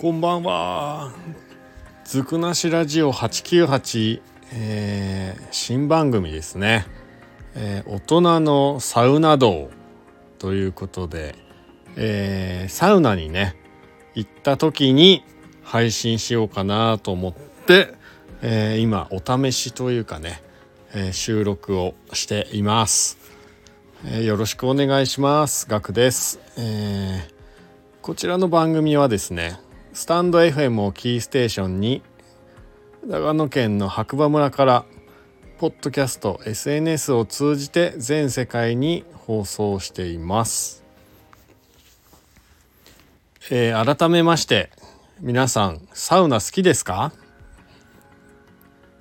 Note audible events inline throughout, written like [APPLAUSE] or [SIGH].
こんばんは。ずくなしラジオ898、えー、新番組ですね、えー、大人のサウナ道ということで、えー、サウナにね、行った時に配信しようかなと思って、えー、今お試しというかね、えー、収録をしています、えー、よろしくお願いします。ガクです、えー。こちらの番組はですね、スタンド FM をキーステーションに長野県の白馬村からポッドキャスト SNS を通じて全世界に放送しています、えー、改めまして皆さんサウナ好きですか？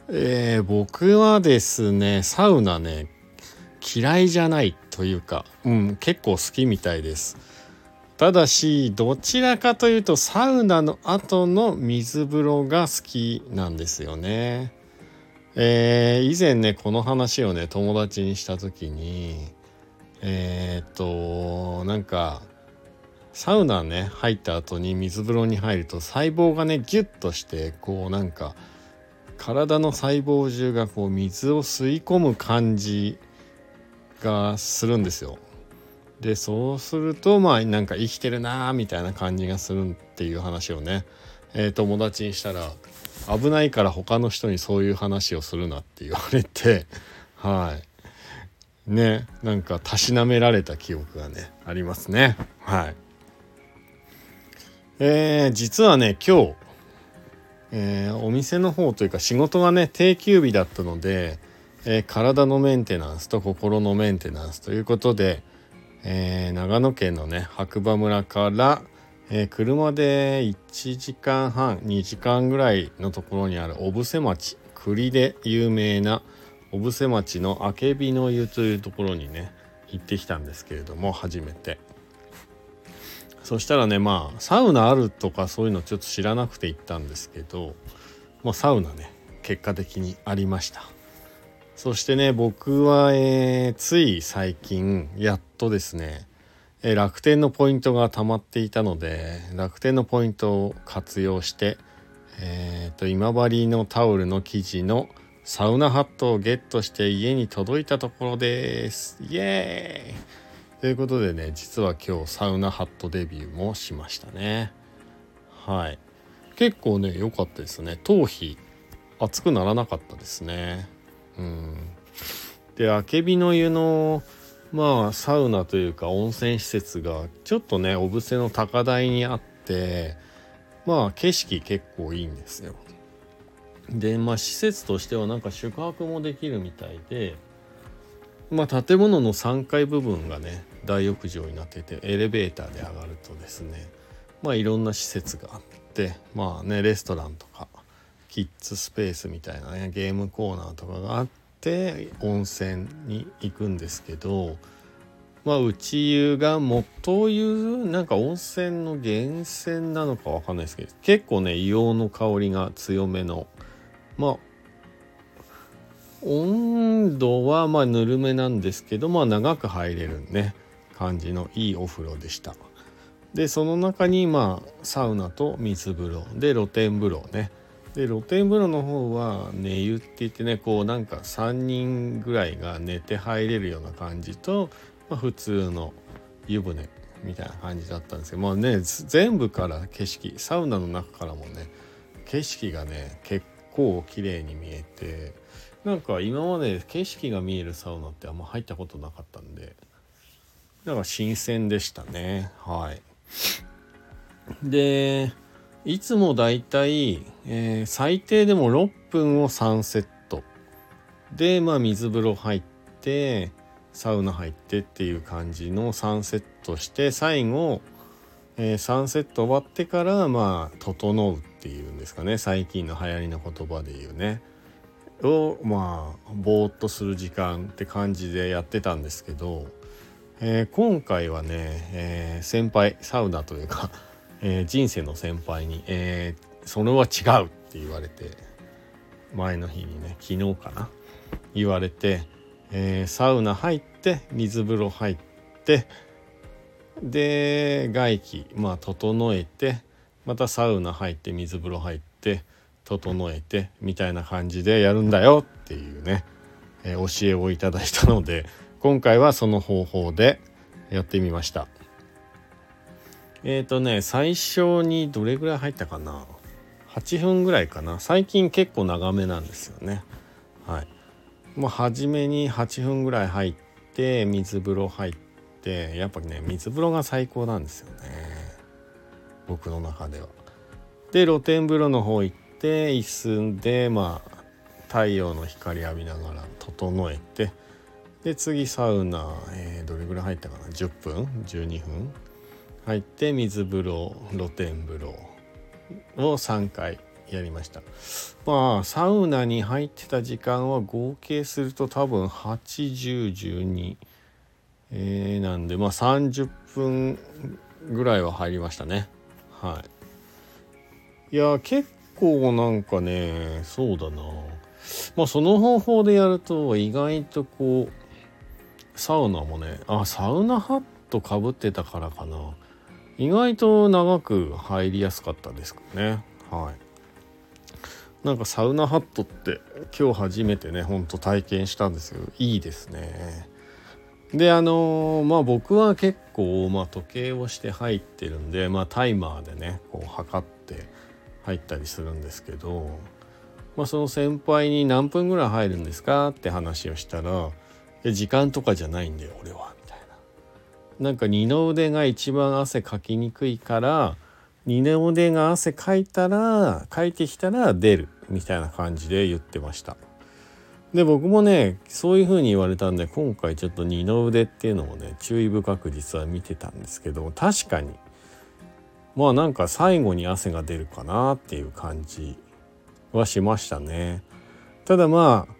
えー、僕はですねサウナね嫌いじゃないというか、うん、結構好きみたいです。ただしどちらかというとサウナの後の水風呂が好きなんですよね。えー、以前ねこの話をね友達にした時にえー、っとなんかサウナね入った後に水風呂に入ると細胞がねギュッとしてこうなんか体の細胞中がこう水を吸い込む感じがするんですよ。でそうするとまあなんか生きてるなーみたいな感じがするっていう話をね、えー、友達にしたら危ないから他の人にそういう話をするなって言われて [LAUGHS] はい。ねなんかたしなめられた記憶がねありますね。はい。えー、実はね今日、えー、お店の方というか仕事がね定休日だったので、えー、体のメンテナンスと心のメンテナンスということでえー、長野県のね白馬村から、えー、車で1時間半2時間ぐらいのところにある小布施町栗で有名な小布施町のあけびの湯というところにね行ってきたんですけれども初めて。そしたらねまあサウナあるとかそういうのちょっと知らなくて行ったんですけど、まあ、サウナね結果的にありました。そしてね僕は、えー、つい最近やっとですね、えー、楽天のポイントが溜まっていたので楽天のポイントを活用してえーと、今治のタオルの生地のサウナハットをゲットして家に届いたところです。イエーイ！ということでね実は今日サウナハットデビューもしましたね。はい。結構ね良かったですね。頭皮熱くならなかったですね。うん、であけびの湯のまあサウナというか温泉施設がちょっとね小布施の高台にあってまあ景色結構いいんですよ。でまあ施設としてはなんか宿泊もできるみたいでまあ建物の3階部分がね大浴場になっててエレベーターで上がるとですねまあいろんな施設があってまあねレストランとかキッズスペースみたいなねゲームコーナーとかがあって温泉に行くんですけどまあ内湯が元湯なんか温泉の源泉なのかわかんないですけど結構ね硫黄の香りが強めのまあ温度はまあぬるめなんですけどまあ長く入れるね感じのいいお風呂でした。でその中にまあサウナと水風呂で露天風呂ね。で露天風呂の方は寝湯って言ってねこうなんか3人ぐらいが寝て入れるような感じと、まあ、普通の湯船みたいな感じだったんですけどもうね全部から景色サウナの中からもね景色がね結構綺麗に見えてなんか今まで景色が見えるサウナってあんま入ったことなかったんでだから新鮮でしたね。はい。でいつもだいたい、最低でも6分を3セット。で、まあ、水風呂入ってサウナ入ってっていう感じの3セットして最後、えー、3セット終わってからまあ整うっていうんですかね。最近の流行りの言葉で言うね。をまあぼーっとする時間って感じでやってたんですけど、えー、今回はね、えー、先輩サウナというかえー、人生の先輩に、えー、それは違うって言われて前の日にね昨日かな言われて、えー、サウナ入って水風呂入ってで外気まあ整えてまたサウナ入って水風呂入って整えてみたいな感じでやるんだよっていうね、え、教えをいただいたので今回はその方法でやってみました。えっ、ー、とね最初にどれぐらい入ったかな？8分ぐらいかな。最近結構長めなんですよね。はい。もう初めに8分ぐらい入って水風呂入ってやっぱね水風呂が最高なんですよね。僕の中では。で露天風呂の方行って椅子でまあ太陽の光浴びながら整えてで次サウナ、えー、どれぐらい入ったかな？10分？12分？入って水風呂露天風呂を3回やりました。まあサウナに入ってた時間は合計すると多分8012、えー、なんでまあ30分ぐらいは入りましたね。はい。いや結構なんかねそうだな。まあその方法でやると意外とこうサウナもねあサウナハットかぶってたからかな。意外と長く入りやすかったですかね。はい。なんかサウナハットって今日初めてねほんと体験したんですけどいいですね。であのー、まあ僕は結構、まあ、時計をして入ってるんで、まあ、タイマーでねこう測って入ったりするんですけど、まあ、その先輩に何分ぐらい入るんですか？って話をしたら「時間とかじゃないんだよ俺は」なんか二の腕が一番汗かきにくいから二の腕が汗かいたらかいてきたら出るみたいな感じで言ってました。で僕もねそういう風に言われたんで今回ちょっと二の腕っていうのもね注意深く実は見てたんですけど確かにまあなんか最後に汗が出るかなっていう感じはしましたね。ただまあ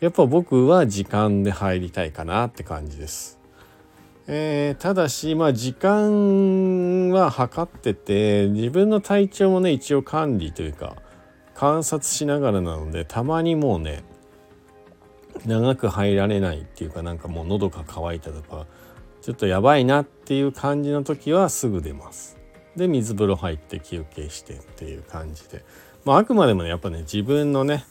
やっぱ僕は時間で入りたいかなって感じです。えー、ただし、まあ、時間は測ってて自分の体調もね一応管理というか観察しながらなのでたまにもうね長く入られないっていうかなんかもう喉が渇いたとかちょっとやばいなっていう感じの時はすぐ出ます。で水風呂入って休憩してっていう感じで、まあ、あくまでもねやっぱね自分のね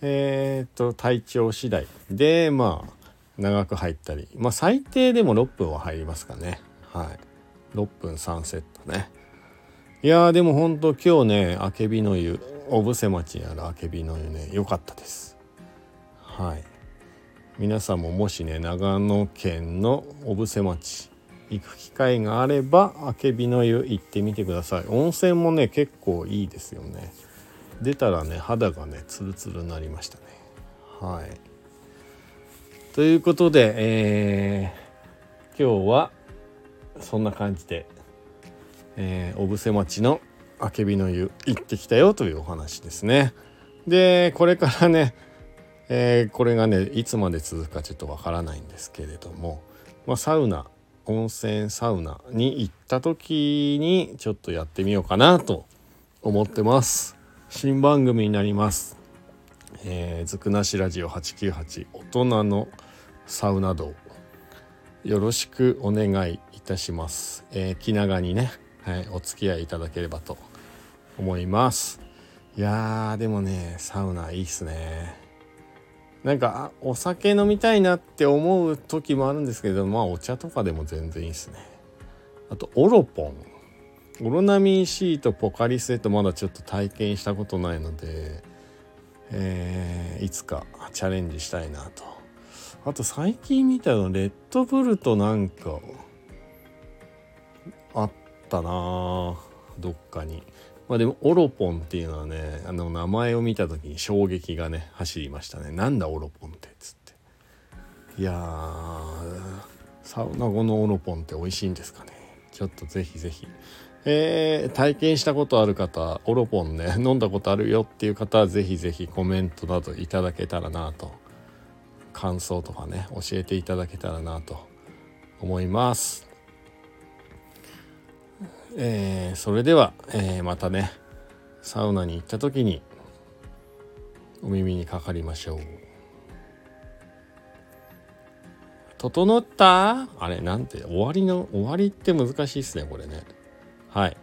えー、っと体調次第でまあ長く入ったりまあ最低でも6分は入りますかね。はい。6分3セットね。いやーでもほんと今日ねあけびの湯小布施町にあるあけびの湯ね良かったです。はい。皆さんももしね長野県の小布施町行く機会があればあけびの湯行ってみてください。温泉もね結構いいですよね。出たらね肌がねツルツルになりましたね。はい。ということで、えー、今日はそんな感じで、えー、小布施町のあけびの湯行ってきたよというお話ですね。でこれからね、えー、これがねいつまで続くかちょっとわからないんですけれども、まあ、サウナ温泉サウナに行った時にちょっとやってみようかなと思ってます。新番組になります。えー、ずくなしラジオ898大人のサウナ道。よろしくお願いいたします、えー、気長にね、はい、お付き合いいただければと思います。いやーでもねサウナいいっすね。なんかお酒飲みたいなって思う時もあるんですけどまあお茶とかでも全然いいっすね。あとオロポン。オロナミン C とポカリスエットまだちょっと体験したことないのでえー、いつかチャレンジしたいなとあと最近見たのレッドブルとなんかあったなどっかに。まあでもオロポンっていうのはねあの名前を見た時に衝撃がね走りましたね。なんだオロポンってっつって。いやサウナ後のオロポンって美味しいんですかね。ちょっとぜひぜひ。えー、体験したことある方オロポンね飲んだことあるよっていう方はぜひぜひコメントなどいただけたらなと感想とかね教えていただけたらなと思います。えー、それでは、えー、またねサウナに行った時にお耳にかかりましょう。整った？あれなんて終わりの終わりって難しいっすねこれね。はい。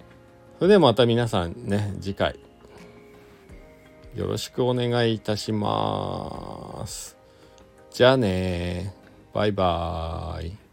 それではまた皆さんね次回よろしくお願いいたします。じゃあねバイバーイ。